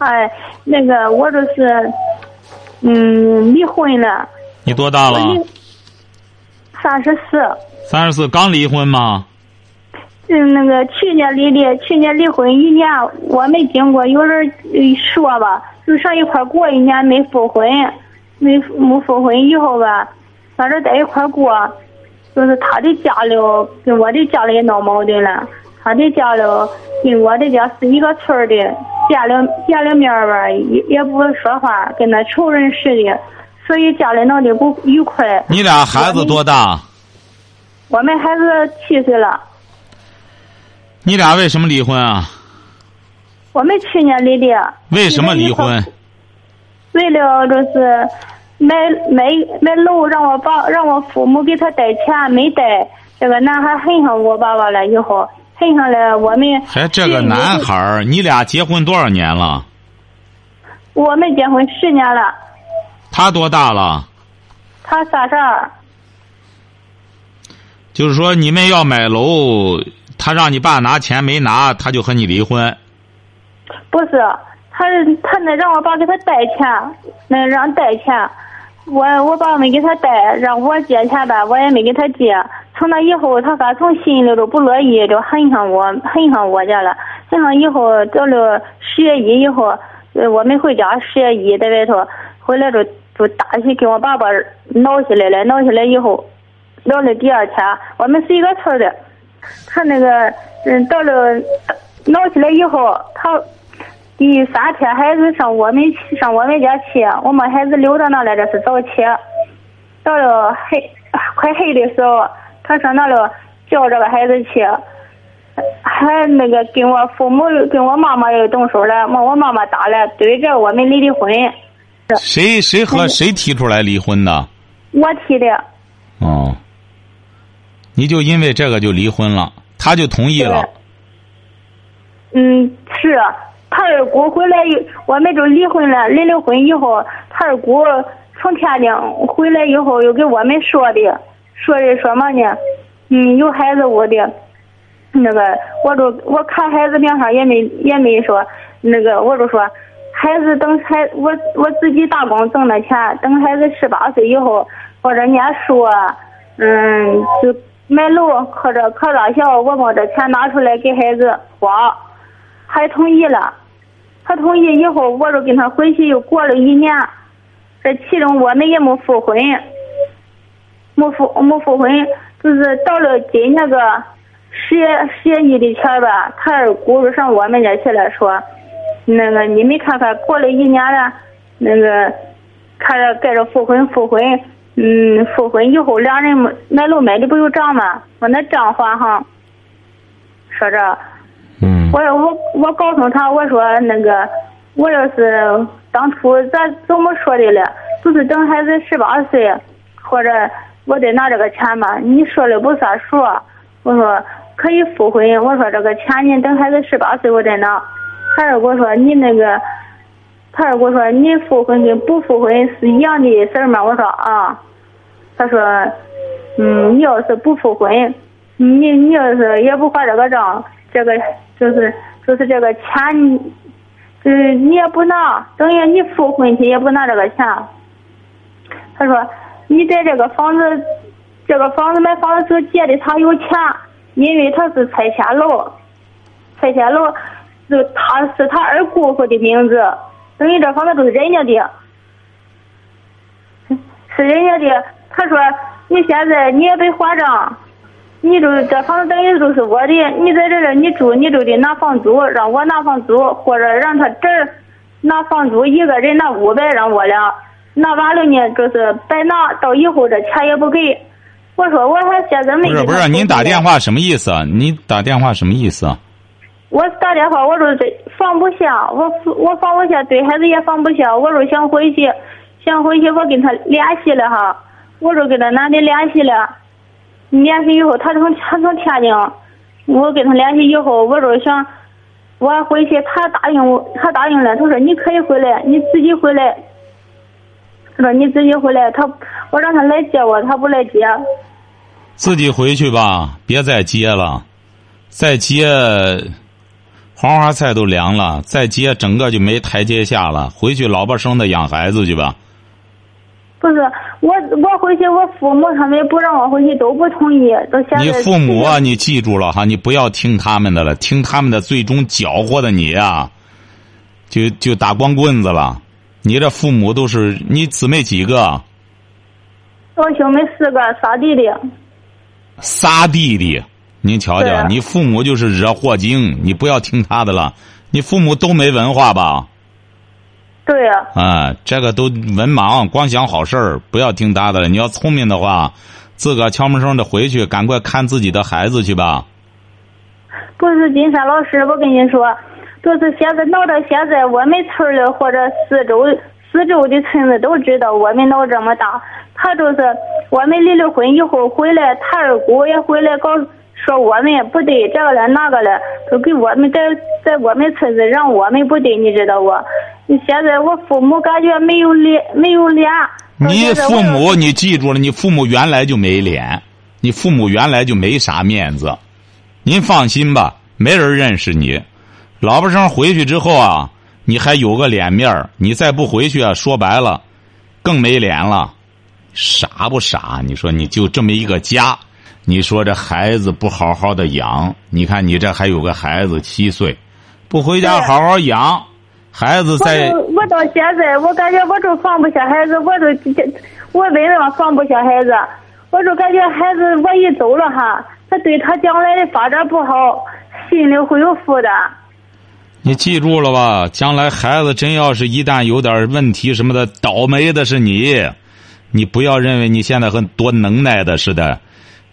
哎，那个我就是，嗯，离婚了。你多大了？三十四。三十四，刚离婚吗？嗯，那个去年离的，去年离婚一年，我没经过，有人呃说吧，就上一块过一年没复婚，没没复婚以后吧，反正在一块过，就是他的家里跟我的家里闹矛盾了，他的家里跟我的家是一个村儿的，见了见了面吧，也也不说话，跟那仇人似的，所以家里闹得不愉快。你俩孩子多大？我们孩子七岁了。你俩为什么离婚啊？我们去年离的。为什么离婚？为了就是买买买楼，让我爸让我父母给他贷钱，没贷。这个男孩恨上我爸爸了，以后恨上了我们。还这个男孩儿，你俩结婚多少年了？我们结婚十年了。他多大了？他三十二。就是说，你们要买楼。他让你爸拿钱没拿，他就和你离婚。不是，他他那让我爸给他贷钱，那让贷钱，我我爸没给他贷，让我借钱吧，我也没给他借。从那以后，他反从心里都不乐意，就恨上我，恨上我家了。恨上以后，到了十月一以后，我们回家十月一在外头，回来就就打起跟我爸爸闹起来了，闹起来以后，闹了第二天，我们是一个村的。他那个，嗯，到了闹起来以后，他第三天孩子上我们上我们家去，我把孩子留到那来这是早起。到了黑快黑的时候，他上那了叫这个孩子去，还那个跟我父母跟我妈妈又动手了，把我妈妈打了，对着我们离的婚。谁谁和谁提出来离婚的？我提的。哦。你就因为这个就离婚了，他就同意了。嗯，是他二姑回来，我们就离婚了。离了婚以后，他二姑从天津回来以后，又给我们说的，说的说嘛呢？嗯，有孩子我的，那个我就我看孩子名上也没也没说，那个我就说，孩子等孩我我自己打工挣的钱，等孩子十八岁以后或者念书，嗯，就。买楼或者考大学，我把这钱拿出来给孩子花，还同意了。他同意以后，我就跟他回去又过了一年。这其中我们也没复婚，没复没复婚，就是到了今那个十月十月一的前吧，他二姑就上我们家去了，说那个你没看看过了一年了，那个看着盖着复婚复婚。嗯，复婚以后两人买楼买的不有账吗？我那账还上。说着，我我我告诉他，我说那个，我要是当初咱怎么说的了？就是等孩子十八岁，或者我得拿这个钱嘛。你说了不算数。我说可以复婚，我说这个钱你等孩子十八岁我再拿。他二姑说你那个，他二姑说你复婚跟不复婚是一样的事儿吗？我说啊。他说：“嗯，你要是不复婚，你你要是也不还这个账，这个就是就是这个钱，就是你也不拿，等于你复婚去也不拿这个钱。”他说：“你在这个房子，这个房子买房子时候借的他有钱，因为他是拆迁楼，拆迁楼是他是他二姑父的名字，等于这房子都是人家的，是人家的。”他说：“你现在你也得还账，你就这房子等于就是我的，你在这儿你住，你就得拿房租，让我拿房租，或者让他侄儿拿房租，一个人拿五百，让我俩拿完了呢，就是白拿，到以后这钱也不给。”我说：“我还现在没。”不是不是，您打电话什么意思啊？你打电话什么意思啊？我打电话，我说这放不下，我我放不下，对孩子也放不下。我说想回去，想回去，我跟他联系了哈。我说跟那男的联系了，联系以后，他从他从天津，我跟他联系以后，我说想我回去，他答应我，他答应了。他说你可以回来，你自己回来。他说你自己回来，他我让他来接我，他不来接。自己回去吧，别再接了，再接。黄花菜都凉了，再接整个就没台阶下了。回去老婆生的养孩子去吧。不是我，我回去，我父母他们不让我回去，都不同意。到现在。你父母啊，你记住了哈，你不要听他们的了，听他们的最终搅和的你啊，就就打光棍子了。你这父母都是你姊妹几个？我兄妹四个，仨弟弟。仨弟弟。您瞧瞧，你父母就是惹祸精，你不要听他的了。你父母都没文化吧？对呀。啊，这个都文盲，光想好事儿，不要听他的了。你要聪明的话，自个悄没声的回去，赶快看自己的孩子去吧。不是金山老师，我跟你说，就是现在闹到现在，我们村的或者四周四周的村子都知道我们闹这么大。他就是我们离了婚以后回来，他二姑也回来搞。说我们不对，这个了那个了，都给我们在在我们村子让我们不对，你知道不？现在我父母感觉没有脸，没有脸。你父母，你记住了，你父母原来就没脸，你父母原来就没啥面子。您放心吧，没人认识你。老婆生回去之后啊，你还有个脸面你再不回去啊，说白了，更没脸了。傻不傻？你说你就这么一个家。你说这孩子不好好的养，你看你这还有个孩子七岁，不回家好好养，孩子在。我到现在我感觉我就放不下孩子，我都我为什么放不下孩子？我就感觉孩子我一走了哈，他对他将来的发展不好，心里会有负担。你记住了吧？将来孩子真要是一旦有点问题什么的，倒霉的是你。你不要认为你现在很多能耐的似的。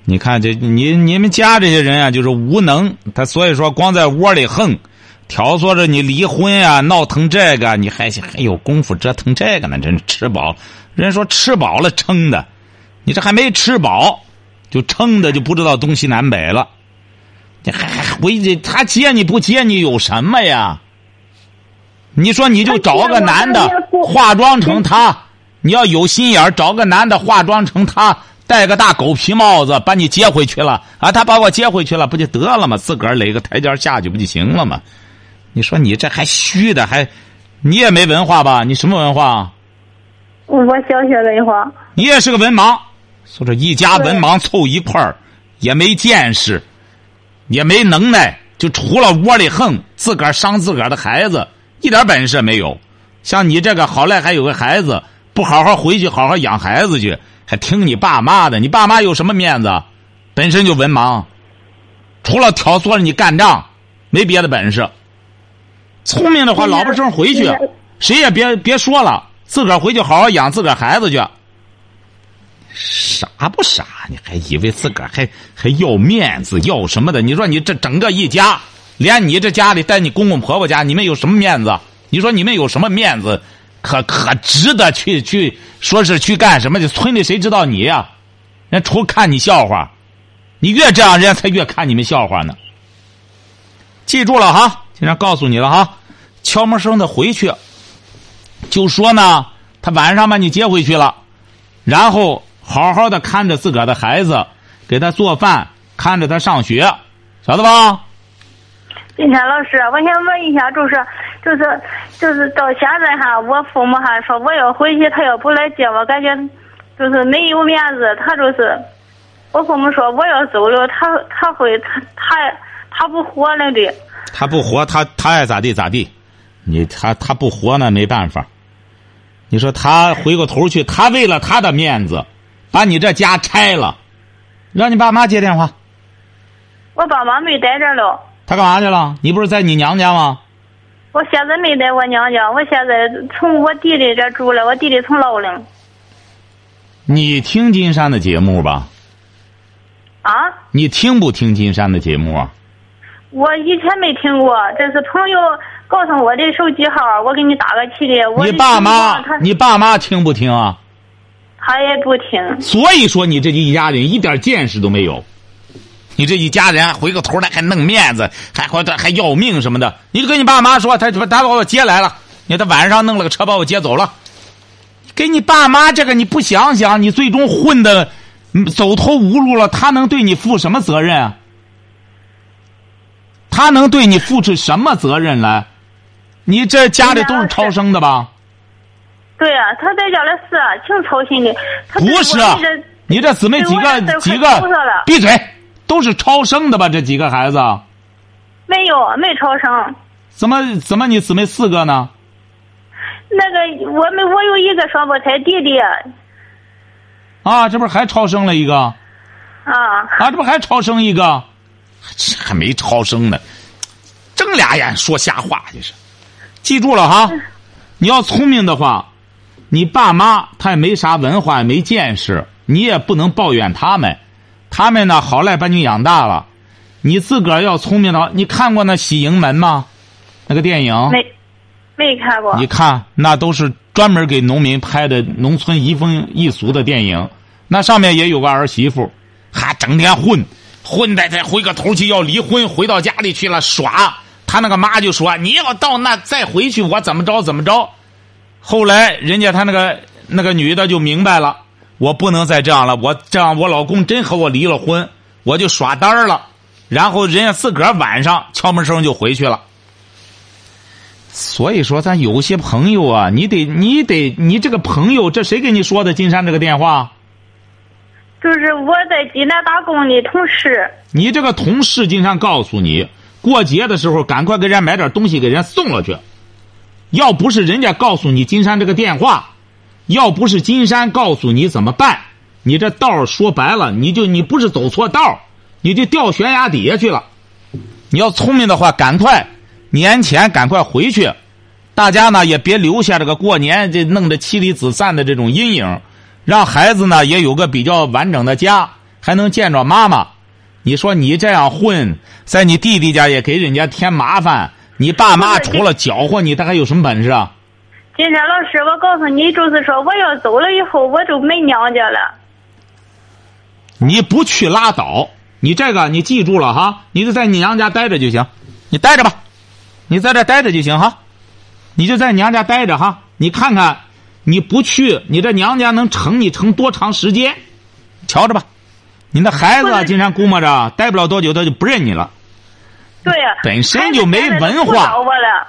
你看这你你们家这些人啊，就是无能，他所以说光在窝里横，挑唆着你离婚呀，闹腾这个，你还还有功夫折腾这个呢？真是吃饱，人说吃饱了撑的，你这还没吃饱，就撑的就不知道东西南北了。你还还回去，他接你不接你有什么呀？你说你就找个男的化妆成他，你要有心眼找个男的化妆成他。戴个大狗皮帽子把你接回去了啊！他把我接回去了，不就得了吗？自个儿垒个台阶下去不就行了吗？你说你这还虚的，还你也没文化吧？你什么文化？我小学文化。你也是个文盲，说这一家文盲凑一块儿，也没见识，也没能耐，就除了窝里横，自个儿伤自个儿的孩子，一点本事没有。像你这个好赖还有个孩子，不好好回去好好养孩子去。还听你爸妈的？你爸妈有什么面子？本身就文盲，除了挑唆着你干仗，没别的本事。聪明的话，老不生回去，谁也别别说了，自个儿回去好好养自个儿孩子去。傻不傻？你还以为自个儿还还要面子要什么的？你说你这整个一家，连你这家里带你公公婆婆家，你们有什么面子？你说你们有什么面子？可可值得去去说是去干什么的？村里谁知道你呀？人除看你笑话，你越这样，人家才越看你们笑话呢。记住了哈，经常告诉你了哈，悄没声的回去，就说呢，他晚上把你接回去了，然后好好的看着自个儿的孩子，给他做饭，看着他上学，晓得吧？金天老师，我想问一下，就是。就是就是到现在哈，我父母还说我要回去，他要不来接我，感觉就是没有面子。他就是我父母说我要走了，他他会他他他不活了的。他不活，他他爱咋地咋地。你他他不活那没办法。你说他回过头去，他为了他的面子，把你这家拆了，让你爸妈接电话。我爸妈没在这了。他干嘛去了？你不是在你娘家吗？我现在没在我娘家，我现在从我弟弟这住了。我弟弟从老了。你听金山的节目吧。啊？你听不听金山的节目啊？我以前没听过，这是朋友告诉我的手机号，我给你打个去的。我你爸妈你爸妈听不听啊？他也不听。所以说你这一家人一点见识都没有，你这一家人回过头来还弄面子，还还还要命什么的，你就跟你爸妈说，他他把我接来了，你他晚上弄了个车把我接走了，给你爸妈这个你不想想，你最终混的嗯走投无路了，他能对你负什么责任啊？他能对你负起什么责任来？你这家里都是超生的吧？对呀、他在家里是挺操心的。他不是你这姊妹几个几个闭嘴，都是超生的吧？这几个孩子没有没超生。怎么怎么你姊妹四个呢？那个我们我有一个双胞胎弟弟啊，这不是还超生了一个啊？啊，这不还超生一个？这还没超生呢，睁俩眼说瞎话，这是。记住了哈，你要聪明的话，你爸妈他也没啥文化，也没见识，你也不能抱怨他们。他们呢，好赖把你养大了，你自个儿要聪明的话，你看过那《喜盈门》吗？那个电影？没没看过。你看，那都是专门给农民拍的农村移风易俗的电影。那上面也有个儿媳妇，还整天混，混的再回个头去要离婚，回到家里去了耍。他那个妈就说：“你要到那再回去，我怎么着怎么着。”后来人家他那个那个女的就明白了，我不能再这样了，我这样我老公真和我离了婚，我就耍单了。然后人家自个儿晚上敲门声就回去了。所以说，咱有些朋友啊，你得，你得，你这个朋友，这谁给你说的？金山这个电话，就是我在济南打工的同事。你这个同事经常告诉你，过节的时候赶快给人家买点东西给人家送了去。要不是人家告诉你金山这个电话，要不是金山告诉你怎么办，你这道说白了，你就你不是走错道你就掉悬崖底下去了。你要聪明的话，赶快年前赶快回去，大家呢也别留下这个过年这弄得妻离子散的这种阴影，让孩子呢也有个比较完整的家，还能见着妈妈。你说你这样混，在你弟弟家也给人家添麻烦，你爸妈除了搅和你，他还有什么本事啊？金山老师，我告诉你，就是说我要走了以后，我就没娘家了。你不去拉倒，你这个你记住了哈，你就在你娘家待着就行，你待着吧，你在这待着就行哈，你就在娘家待着哈，你看看，你不去，你这娘家能撑你撑多长时间？瞧着吧，你那孩子啊，经常估摸着待不了多久，他就不认你了。对呀、本身就没文化。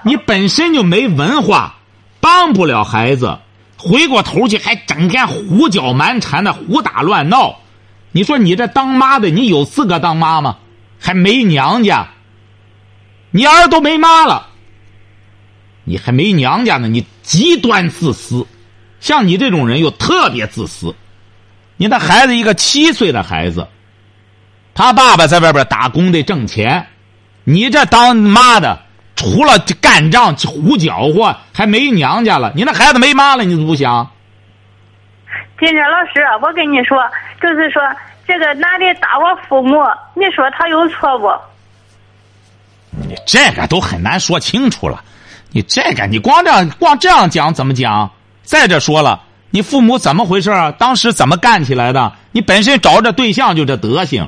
你本身就没文化，帮不了孩子，回过头去还整天胡搅蛮缠的胡打乱闹。你说你这当妈的，你有资格当妈吗？还没娘家，你儿都没妈了，你还没娘家呢，你极端自私。像你这种人又特别自私。你的孩子一个七岁的孩子，他爸爸在外边打工得挣钱，你这当妈的，除了干仗胡搅和，还没娘家了。你那孩子没妈了，你怎么不想？金哲老师，我跟你说，就是说这个男的打我父母，你说他有错不？你这个都很难说清楚了。你这个，你光这样光这样讲怎么讲？再者说了，你父母怎么回事啊？当时怎么干起来的？你本身找这对象就这德行，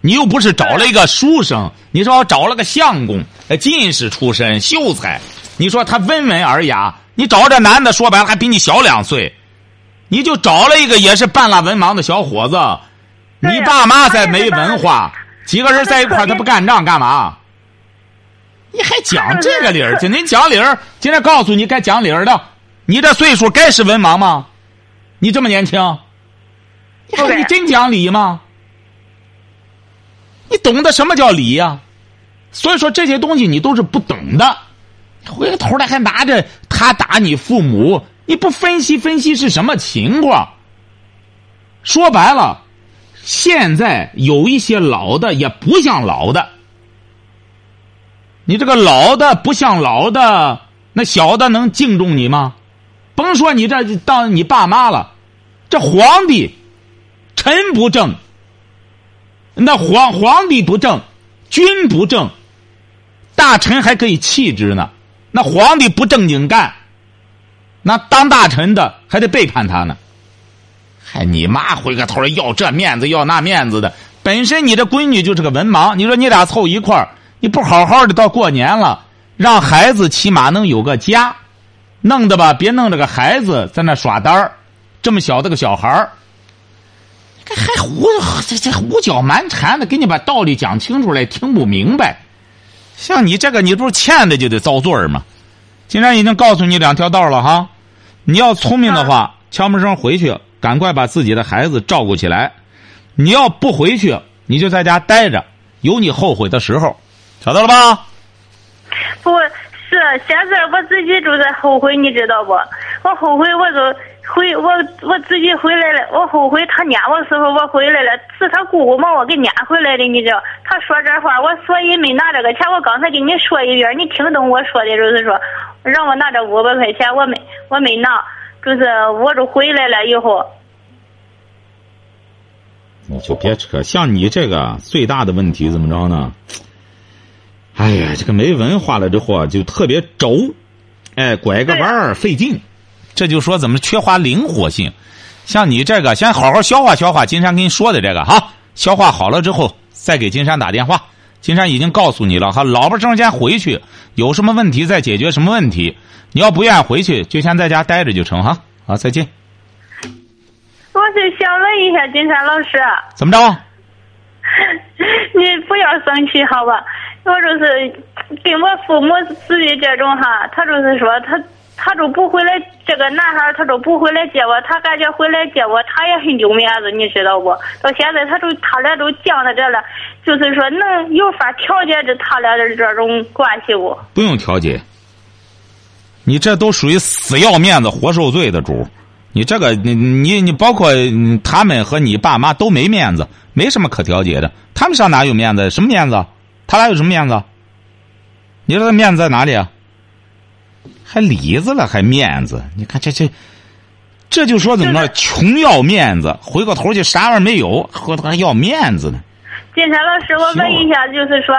你又不是找了一个书生，你说找了个相公，呃进士出身，秀才，你说他温文尔雅，你找这男的说白了还比你小两岁，你就找了一个也是半拉文盲的小伙子，你爸妈再没文化，几个人在一块他不干仗干嘛？你还讲这个理儿？今天讲理儿，今天告诉你该讲理儿的，你这岁数该是文盲吗？你这么年轻，你真讲理吗？你懂得什么叫理呀、所以说这些东西你都是不懂的，回过头来还拿着他打你父母，你不分析分析是什么情况？说白了，现在有一些老的也不像老的。你这个老的不像老的，那小的能敬重你吗？甭说你这当你爸妈了，这皇帝，臣不正。那皇皇帝不正，君不正，大臣还可以弃之呢，那皇帝不正经干，那当大臣的还得背叛他呢。嗨，你妈回个头要这面子要那面子的，本身你这闺女就是个文盲，你说你俩凑一块儿，你不好好的到过年了，让孩子起码能有个家，弄的吧，别弄这个孩子在那耍单儿，这么小的个小孩儿，还胡这这胡搅蛮缠的，给你把道理讲清楚了，听不明白。像你这个，你不是欠的就得遭罪儿吗？既然已经告诉你两条道了哈，你要聪明的话，悄没声回去，赶快把自己的孩子照顾起来。你要不回去，你就在家待着，有你后悔的时候，晓得了吧？不是，现在我自己就在后悔，你知道不？我后悔，我就回我我自己回来了。我后悔他撵我时候我回来了，是他姑姑把我给撵回来的，你知道？他说这话，我所以没拿这个钱。我刚才跟你说一遍，你听懂我说的，就是说让我拿这五百块钱，我没我没拿，就是我就回来了以后。你就别扯，像你这个最大的问题怎么着呢？哎呀，这个没文化了之后啊，就特别轴，哎，拐个弯儿费劲，这就说怎么缺乏灵活性。像你这个，先好好消化消化金山跟你说的这个哈，消化好了之后再给金山打电话。金山已经告诉你了哈，老婆生先回去，有什么问题再解决什么问题。你要不愿意回去，就先在家待着就成哈。好，再见。我是想问一下金山老师，怎么着？你不要生气好吧？我就是跟我父母子的这种哈，他就是说他他就不回来，这个男孩他就不回来接我，他感觉回来接我，他也很丢面子，你知道不？到现在他都他俩都犟到这了，就是说能有法调解这他俩的这种关系不？不用调解，你这都属于死要面子活受罪的主。你这个，你你你，包括他们和你爸妈都没面子，没什么可调解的。他们上哪有面子？什么面子？他俩有什么面子？你说他面子在哪里啊？还里子了，还面子？你看这这，这就说怎么着？穷要面子，回过头去啥玩意儿没有，和他还要面子呢。金山老师，我问一下，就是说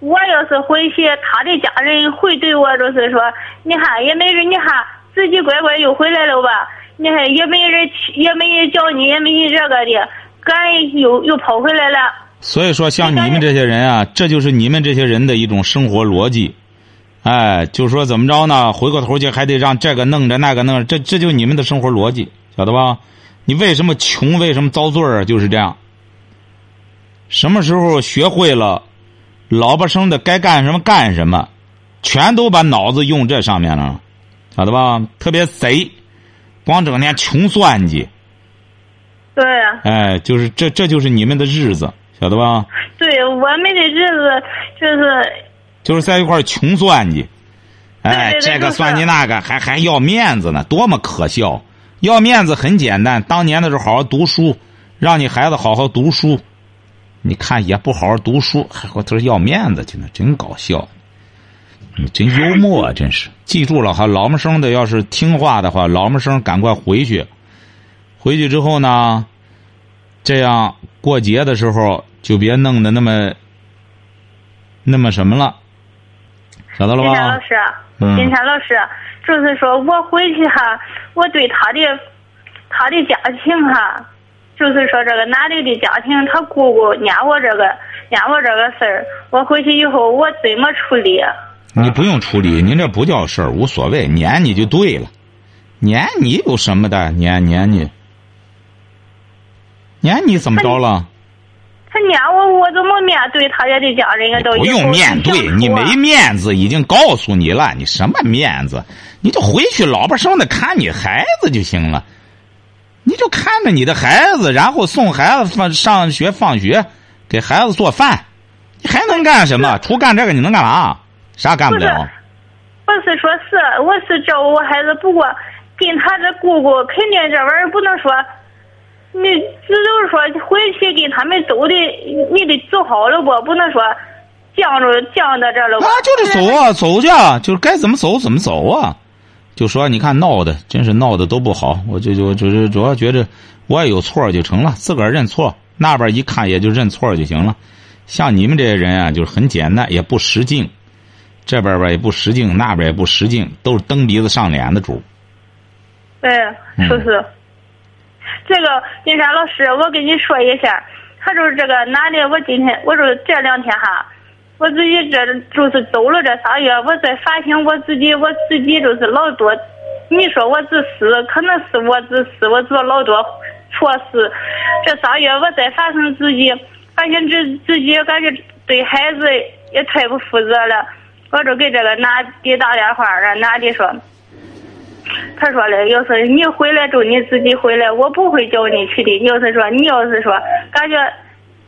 我要是回去，他的家人会对我就是说，你看也没人，你看自己乖乖又回来了吧？你看也没人，也没人叫你，也没人这个的，赶又又跑回来了。所以说，像你们这些人啊，这就是你们这些人的一种生活逻辑。哎，就说怎么着呢？回过头去还得让这个弄着那个弄着，这这就你们的生活逻辑，晓得吧？你为什么穷？为什么遭罪啊？就是这样。什么时候学会了，老婆生的该干什么干什么，全都把脑子用这上面了，晓得吧？特别贼。光整天穷算计，对呀，哎，就是这，这就是你们的日子，晓得吧？对，我们的日子就是就是在一块穷算计，哎，这个算计那个，还还要面子呢，多么可笑！要面子很简单，当年的时候好好读书，让你孩子好好读书，你看也不好好读书，还回头要面子去呢，真搞笑。你真幽默啊！真是，记住了哈，老么生的要是听话的话，老么生赶快回去。回去之后呢，这样过节的时候就别弄得那么那么什么了，晓得了吧？金山老师，金山老师，就是说我回去哈，我对他的他的家庭哈，就是说这个男的的家庭，他姑姑撵我这个撵我这个事儿，我回去以后我怎么处理？你不用处理，您这不叫事儿，无所谓，撵你就对了。撵你有什么的？撵撵你，撵你怎么着了？他撵我，我怎么面对他家的家人啊？都不用面对，你没面子，已经告诉你了，你什么面子？你就回去，老婆生的看你孩子就行了。你就看着你的孩子，然后送孩子放上学、放学，给孩子做饭，你还能干什么？除干这个，你能干嘛？啥干不了？不是说是，我是照顾我孩子，不过跟他这姑姑肯定这玩意儿不能说，你只有说回去给他们走的，你得走好了不？不能说犟着犟到这了。啊，就得走啊，走去，就是该怎么走怎么走啊。就说你看闹的，真是闹的都不好。我就就就是主要觉着我也有错就成了，自个儿认错，那边一看也就认错就行了。像你们这些人啊，就是很简单，也不识劲。这边吧也不识劲，那边也不识劲，都是蹬鼻子上脸的主。对，是是。这个金山老师，我跟你说一下，他就是这个男的，我今天我说这两天哈，我自己这就是走了这仨月，我在反省我自己，我自己就是老多，你说我自私，可能是我自私，我做老多错事。这仨月我在反省自己，反省自自己，感觉对孩子也太不负责了。我就给这个男的打电话，让男的说。他说嘞，要是你回来就你自己回来，我不会叫你去的。要是说你要是说感觉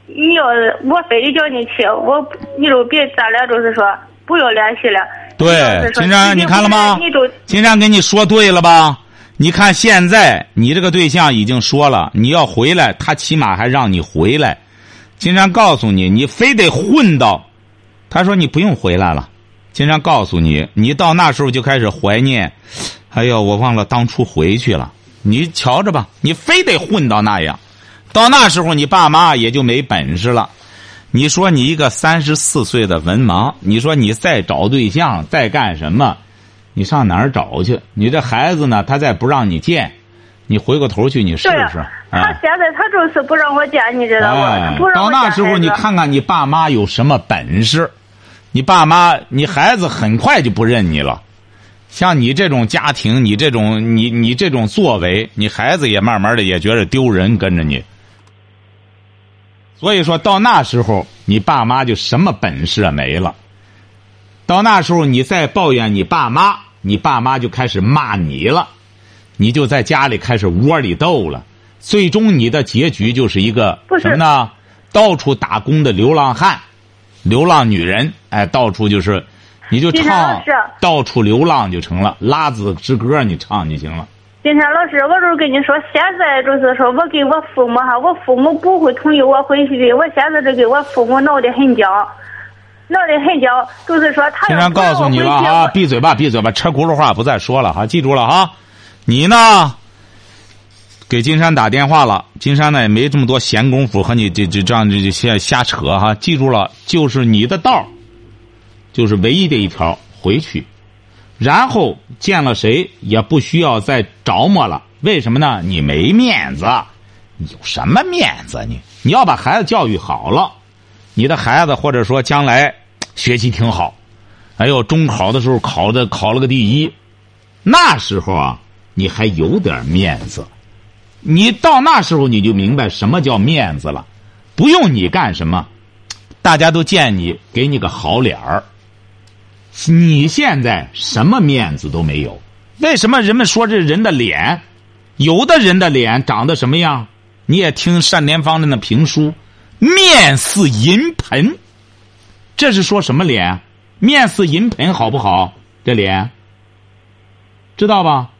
你要是我非得叫你去，我你就别咱俩就是说不要联系了。对，金山，你看了吗？金山跟你说对了吧？你看现在你这个对象已经说了，你要回来，他起码还让你回来。金山告诉你，你非得混到，他说你不用回来了。金山告诉你，你到那时候就开始怀念。哎呦，我忘了当初回去了。你瞧着吧，你非得混到那样，到那时候你爸妈也就没本事了。你说你一个三十四岁的文盲，你说你再找对象，再干什么？你上哪儿找去？你这孩子呢？他再不让你见，你回过头去，你试试。他现在他就是不让我见，你知道吗？到那时候你看看你爸妈有什么本事？你爸妈，你孩子很快就不认你了。像你这种家庭，你这种你你这种作为，你孩子也慢慢的也觉得丢人，跟着你。所以说到那时候，你爸妈就什么本事也没了。到那时候，你再抱怨你爸妈，你爸妈就开始骂你了，你就在家里开始窝里斗了。最终，你的结局就是一个什么呢？到处打工的流浪汉，流浪女人，哎，到处就是。你就唱，到处流浪就成了，拉子之歌你唱就行了。金山老师，我就是跟你说，现在就是说我给我父母哈，我父母不会同意我回去的。我现在就给我父母闹得很僵，闹得很僵，就是说他。经常告诉你了啊，闭嘴吧，闭嘴吧，车轱辘话不再说了哈，记住了哈。你呢，给金山打电话了，金山呢也没这么多闲工夫和你这这这样这瞎瞎扯哈，记住了，就是你的道就是唯一的一条回去，然后见了谁也不需要再着磨了。为什么呢？你没面子，你有什么面子？你你要把孩子教育好了，你的孩子或者说将来学习挺好，哎呦，中考的时候考的考了个第一，那时候啊，你还有点面子。你到那时候你就明白什么叫面子了，不用你干什么，大家都见你，给你个好脸儿。你现在什么面子都没有？为什么人们说这人的脸，有的人的脸长得什么样？你也听单田芳的那评书，面似银盆，这是说什么脸？面似银盆好不好？这脸，知道吧？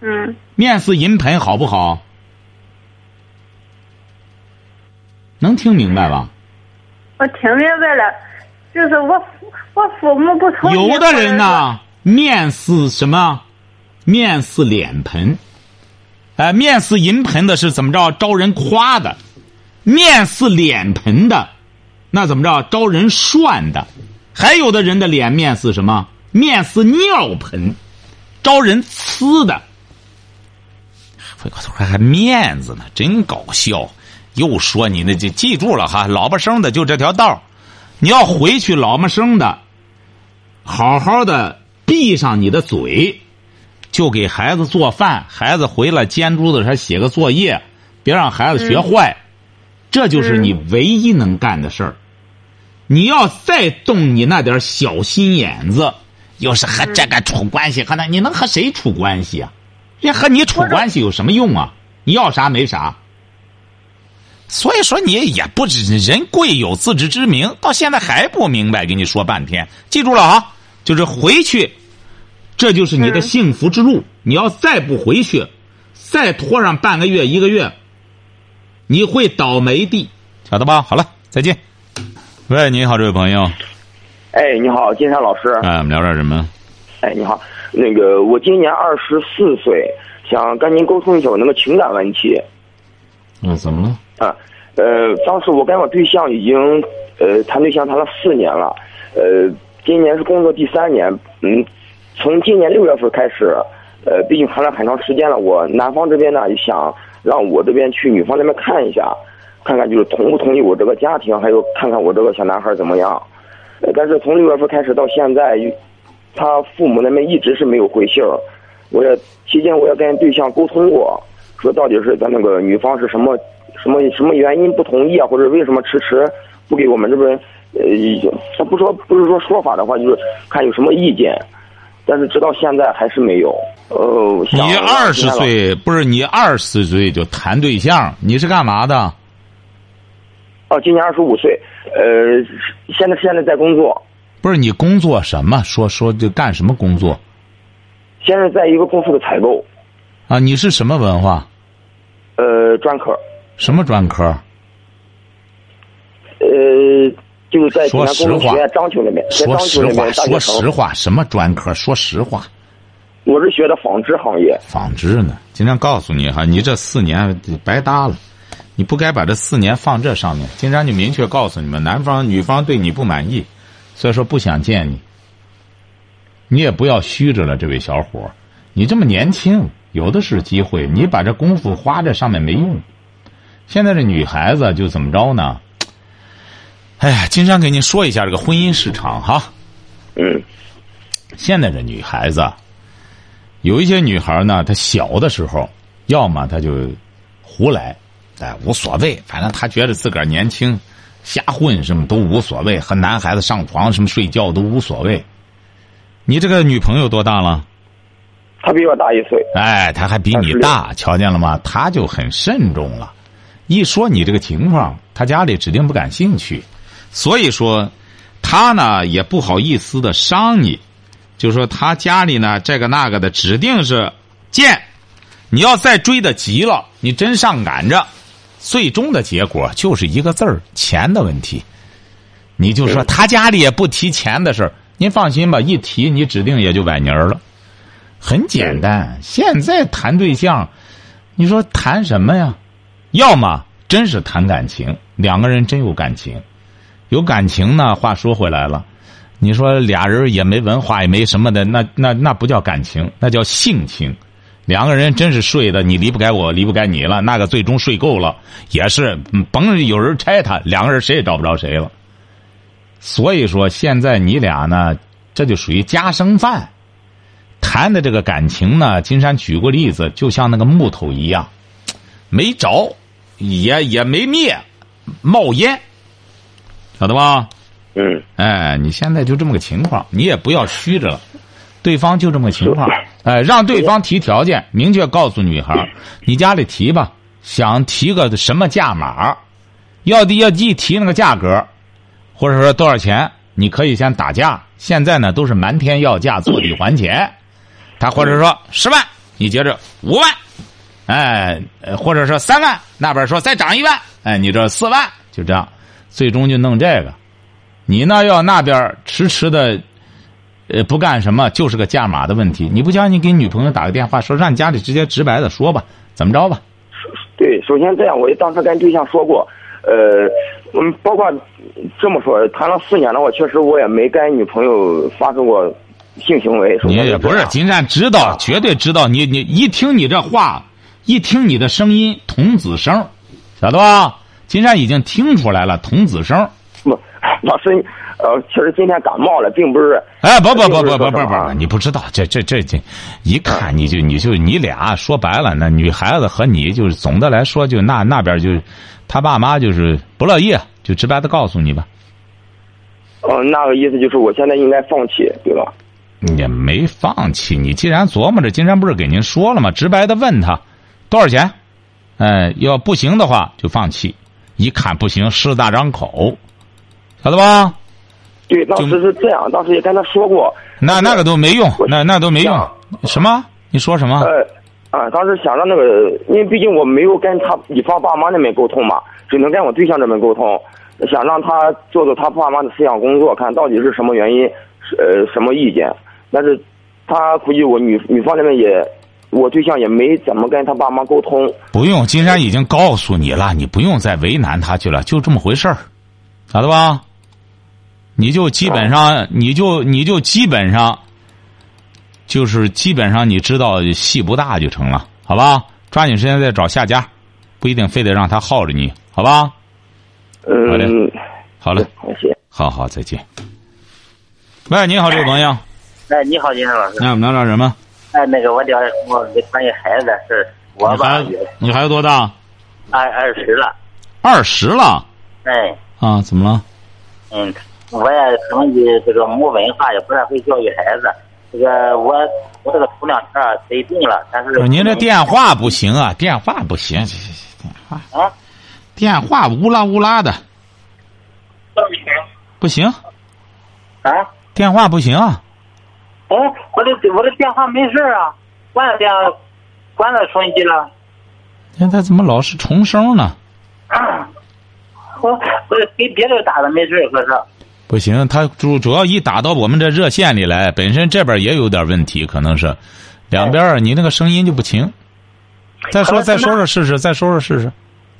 嗯。面似银盆好不好？能听明白吧？我听明白了，就是我。我父母不同意。有的人呢，面似什么？面似脸盆，哎，面似银盆的是怎么着？招人夸的。面似脸盆的，那怎么着？招人涮的。还有的人的脸面似什么？面似尿盆，招人呲的。回过头还还面子呢，真搞笑。又说你那就记住了哈，老婆生的就这条道你要回去老么生的。好好的闭上你的嘴，就给孩子做饭。孩子回来监督着他写个作业，别让孩子学坏。这就是你唯一能干的事儿。你要再动你那点小心眼子，要是和这个处关系，和那你能和谁处关系啊？人和你处关系有什么用啊？你要啥没啥。所以说你也不知人贵有自知之明，到现在还不明白，跟你说半天，记住了啊。就是回去，这就是你的幸福之路。你要再不回去，再拖上半个月、一个月，你会倒霉的，晓得吧？好了，再见。喂，你好，这位朋友。哎，你好，金山老师。哎，我们聊点什么？哎，你好，那个我今年二十四岁，想跟您沟通一下我那个情感问题。嗯，怎么了？啊，呃，当时我跟我对象已经呃谈对象谈了四年了，呃。今年是工作第三年，嗯，从今年六月份开始，呃，毕竟谈了很长时间了，我男方这边呢就想让我这边去女方那边看一下，看看就是同不同意我这个家庭，还有看看我这个小男孩怎么样。但是从六月份开始到现在，他父母那边一直是没有回信儿。我也期间我也跟对象沟通过，说到底是咱那个女方是什么什么什么原因不同意啊，或者为什么迟迟不给我们这边。呃，他不说不是说说法的话，就是看有什么意见，但是直到现在还是没有。呃，你二十岁不是你二十岁就谈对象？你是干嘛的？哦，今年二十五岁。呃，现在现在在工作。不是你工作什么？说说就干什么工作？现在在一个公司的采购。啊，你是什么文化？呃，专科。什么专科？呃。就在说实话，章丘那边。说实话，说实话，什么专科？说实话，我是学的纺织行业。纺织呢？今天告诉你哈，你这四年白搭了，你不该把这四年放这上面。今天就明确告诉你们，男方女方对你不满意，所以说不想见你。你也不要虚着了，这位小伙你这么年轻，有的是机会，你把这功夫花在上面没用。现在这女孩子就怎么着呢？哎呀，金山给您说一下这个婚姻市场哈。嗯。现在这女孩子，有一些女孩呢，她小的时候，要么她就胡来，哎，无所谓，反正她觉得自个儿年轻，瞎混什么都无所谓，和男孩子上床什么睡觉都无所谓。你这个女朋友多大了？她比我大一岁。哎，他还比你大，瞧见了吗？他就很慎重了。一说你这个情况，他家里指定不感兴趣。所以说，他呢也不好意思的伤你，就说他家里呢这个那个的指定是贱，你要再追的急了，你真上赶着，最终的结果就是一个字儿钱的问题。你就说他家里也不提钱的事儿，您放心吧，一提你指定也就崴泥儿了。很简单，现在谈对象，你说谈什么呀？要么真是谈感情，两个人真有感情。有感情呢，话说回来了，你说俩人也没文化，也没什么的，那那那不叫感情，那叫性情。两个人真是睡的，你离不开我，离不开你了。那个最终睡够了，也是甭有人拆他，两个人谁也找不着谁了。所以说，现在你俩呢，这就属于家生饭。谈的这个感情呢，金山举过例子，就像那个木头一样，没着，也也没灭，冒烟。晓得吧？嗯。哎，你现在就这么个情况，你也不要虚着了。对方就这么个情况，哎，让对方提条件，明确告诉女孩你家里提吧，想提个什么价码，要的要一提那个价格，或者说多少钱，你可以先打价。现在呢，都是瞒天要价，坐地还钱。他或者说十万，你接着五万，哎，或者说三万，那边说再涨一万，哎，你这四万，就这样。最终就弄这个，你呢要那边迟迟的，呃不干什么，就是个价码的问题。你不相信，给女朋友打个电话，说让你家里直接直白的说吧，怎么着吧？对，首先这样，我也当时跟对象说过，呃，嗯，包括这么说，谈了四年了，我确实我也没跟女朋友发生过性行为。你也不是，金山知道，绝对知道。你你一听你这话，一听你的声音，童子声，晓得吧？金山已经听出来了，童子声。不，老师，呃，确实今天感冒了，并不是。哎，不不不不不不不，你不知道，这这这这，一看你就你就你俩说白了，那女孩子和你就是总的来说，就那那边就，他爸妈就是不乐意，就直白的告诉你吧。哦，那个意思就是我现在应该放弃，对吧？也没放弃，你既然琢磨着，金山不是给您说了吗？直白的问他多少钱，哎，要不行的话就放弃。一看不行，狮子大张口，晓得吧？对，当时是这样，当时也跟他说过。那那个都没用，那那都没用。什么？你说什么？呃，啊，当时想让那个，因为毕竟我没有跟他女方爸妈那边沟通嘛，只能跟我对象这边沟通，想让他做做他爸妈的思想工作，看到底是什么原因，呃，什么意见。但是，他估计我女女方那边也。我对象也没怎么跟他爸妈沟通。不用，金山已经告诉你了，你不用再为难他去了，就这么回事儿，晓得吧？你就基本上，你就你就基本上，就是基本上你知道戏不大就成了，好吧？抓紧时间再找下家，不一定非得让他耗着你，好吧？好嘞嗯，好嘞，好，谢谢。好好再见。喂，你好，这位朋友，哎，你好，金山老师。那我们聊聊什么？哎，那个我聊我关于孩子的事，我吧你孩子多大？二二十了，二十了哎，啊？怎么了？嗯，我也可能也这个没文化，也不太会教育孩子。这个我我这个头两天儿得病了，但是您这电话不行啊，电话不行，这这这电话啊，电话乌拉乌拉的不行，啊，电话不行啊。哎，我的我的电话没事儿啊，关了电，关了收音机了。现在怎么老是重声呢？我我给别人打的没事儿，可是不行，他主主要一打到我们这热线里来，本身这边也有点问题，可能是两边儿你那个声音就不清。再说再说说试试，再说说试试。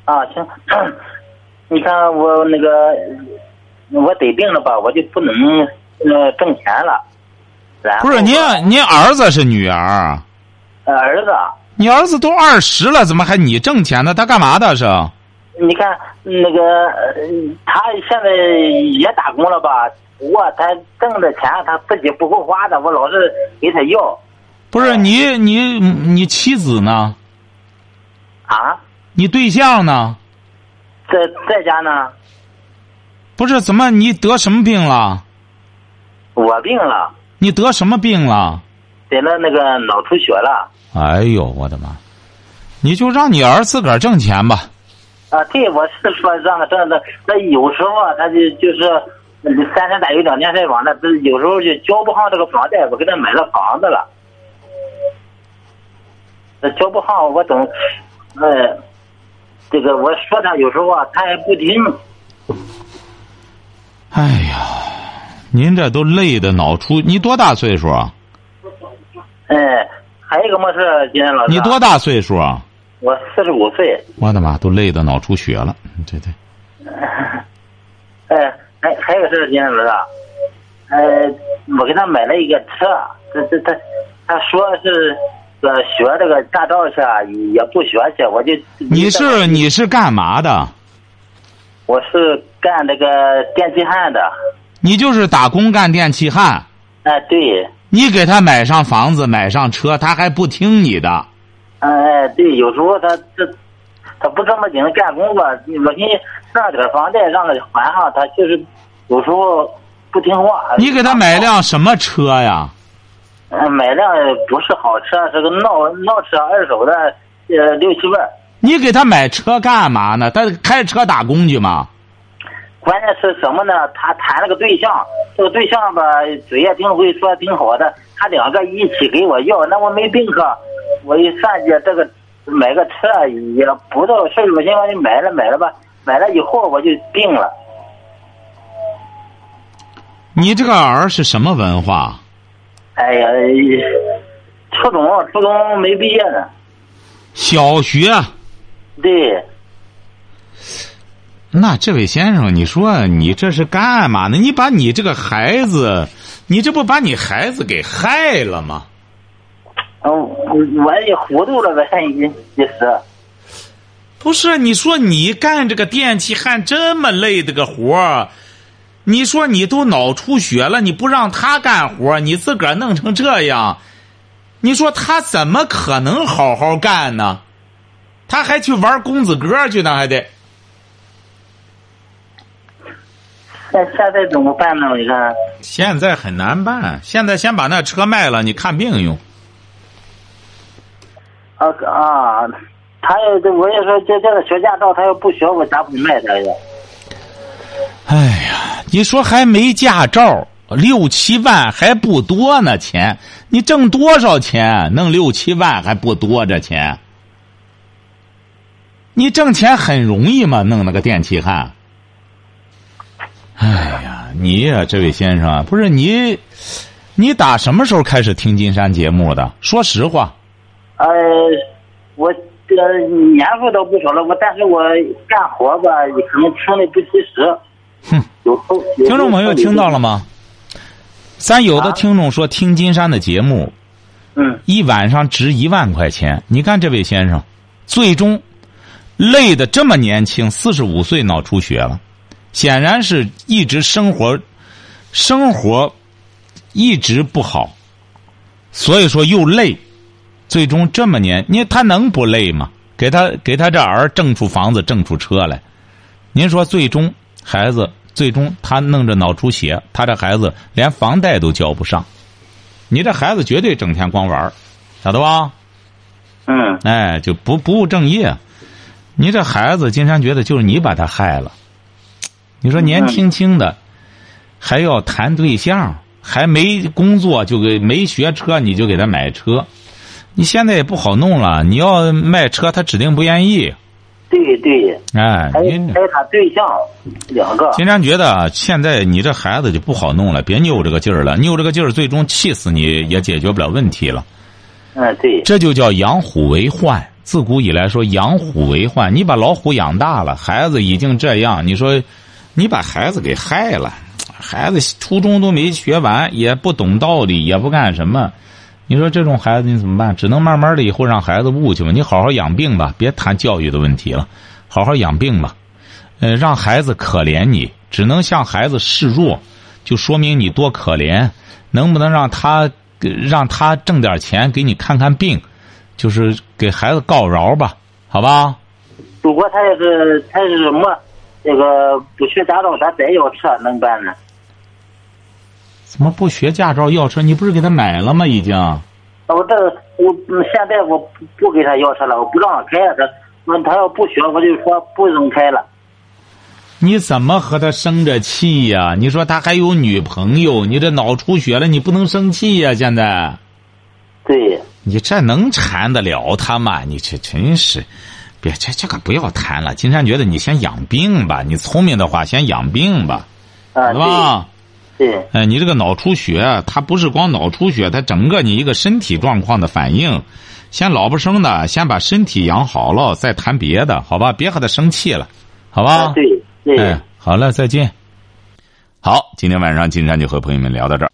啊，行，你看我那个我得病了吧，我就不能呃挣钱了。然后不是您您儿子是女儿，呃儿子，你儿子都二十了，怎么还你挣钱呢？他干嘛的是？你看那个呃他现在也打工了吧？我他挣的钱他自己不够花的，我老是给他要不是你你你妻子呢？啊，你对象呢？在在家呢，不是怎么你得什么病了？我病了，你得什么病了？得了那个脑出血了。哎呦我的妈！你就让你儿自个儿挣钱吧。啊，对，我是说让他挣的，那有时候啊，他就就是三天打鱼两天晒网的，这有时候就交不上这个房贷，我给他买了房子了，那交不上，我等，呃，这个我说他有时候啊，他也不听，哎呀，您这都累的脑出，你多大岁数啊？哎，还有一个么事，金山老师，你多？大岁数啊？我四十五岁，我的妈，都累的脑出血了。对对，哎，还还有个事，金山老师，呃，我给他买了一个车，这这他他说是呃学这个驾照去，也不学去，我就你是你是干嘛的？我是干这个电气焊的，你就是打工干电气焊。哎对，你给他买上房子，买上车，他还不听你的。哎对，有时候他这他不这么紧干工作，我寻思上点房贷让他还上，他就是有时候不听话。你给他买辆什么车呀？嗯，买辆不是好车，是个闹闹车，二手的，呃，六七万。你给他买车干嘛呢？他开车打工去吗？关键是什么呢？他谈了个对象，这个对象吧，嘴也挺会说，挺好的。他两个一起给我要，那我没病可，我一算计这个买个车也不到事儿，我寻思我就买了买了吧，买了以后我就病了。你这个儿是什么文化？哎呀，初中初中没毕业呢，小学。对，那这位先生，你说你这是干嘛呢？你把你这个孩子，你这不把你孩子给害了吗？嗯，我也糊涂了呗，一一时。不是，你说你干这个电气焊这么累的个活儿，你说你都脑出血了，你不让他干活儿，你自个儿弄成这样，你说他怎么可能好好干呢？他还去玩公子哥去呢，还得。现现在怎么办呢？你看，现在很难办，现在先把那车卖了，你看病用。啊啊，他要这我也说这这个学驾照，他要不学，我咋不卖他呀？哎呀，你说还没驾照，六七万还不多呢，钱你挣多少钱？弄六七万还不多，这钱。你挣钱很容易吗？弄那个电气焊。哎呀，你呀、这位先生啊，不是你，你打什么时候开始听金山节目的？说实话，呃，我这个年数倒不少了，我但是我干活吧，可能听的不及时。哼，有后听众朋友听到了吗？咱有的听众说听金山的节目，嗯一晚上值一万块钱。你看这位先生，最终累的这么年轻，四十五岁脑出血了，显然是一直生活生活一直不好，所以说又累，最终这么年，你他能不累吗？给他给他这儿挣出房子，挣出车来，您说最终孩子最终他弄着脑出血，他这孩子连房贷都交不上，你这孩子绝对整天光玩儿晓得吧？嗯哎，就不不务正业。你这孩子，金山觉得就是你把他害了。你说年轻轻的，还要谈对象，还没工作就给没学车，你就给他买车，你现在也不好弄了。你要卖车，他指定不愿意。对对，哎，还您还有他对象两个，金山觉得啊现在你这孩子就不好弄了，别拗这个劲儿了，拗这个劲儿，最终气死你也解决不了问题了。嗯对，这就叫养虎为患。自古以来说养虎为患，你把老虎养大了，孩子已经这样，你说你把孩子给害了，孩子初中都没学完，也不懂道理，也不干什么，你说这种孩子你怎么办？只能慢慢的以后让孩子悟去吧。你好好养病吧，别谈教育的问题了，好好养病吧。呃，让孩子可怜你，只能向孩子示弱，就说明你多可怜。能不能让他让他挣点钱给你看看病？就是给孩子告饶吧，好吧？如果他也是他是什么那个不学驾照，他再要车能办呢？怎么不学驾照要车？你不是给他买了吗？已经。我这我嗯现在我不不给他要车了，我不让他开了。他那他要不学，我就说不用开了。你怎么和他生着气呀、你说他还有女朋友，你这脑出血了，你不能生气呀、现在，对，你这能缠得了他吗？你这真是，别这这个不要谈了。金山觉得你先养病吧，你聪明的话先养病吧，啊是吧？对对，哎，你这个脑出血，它不是光脑出血，它整个你一个身体状况的反应。先老不生的，先把身体养好了，再谈别的，好吧？别和他生气了，好吧？啊对对。哎，好了，再见。好，今天晚上金山就和朋友们聊到这儿。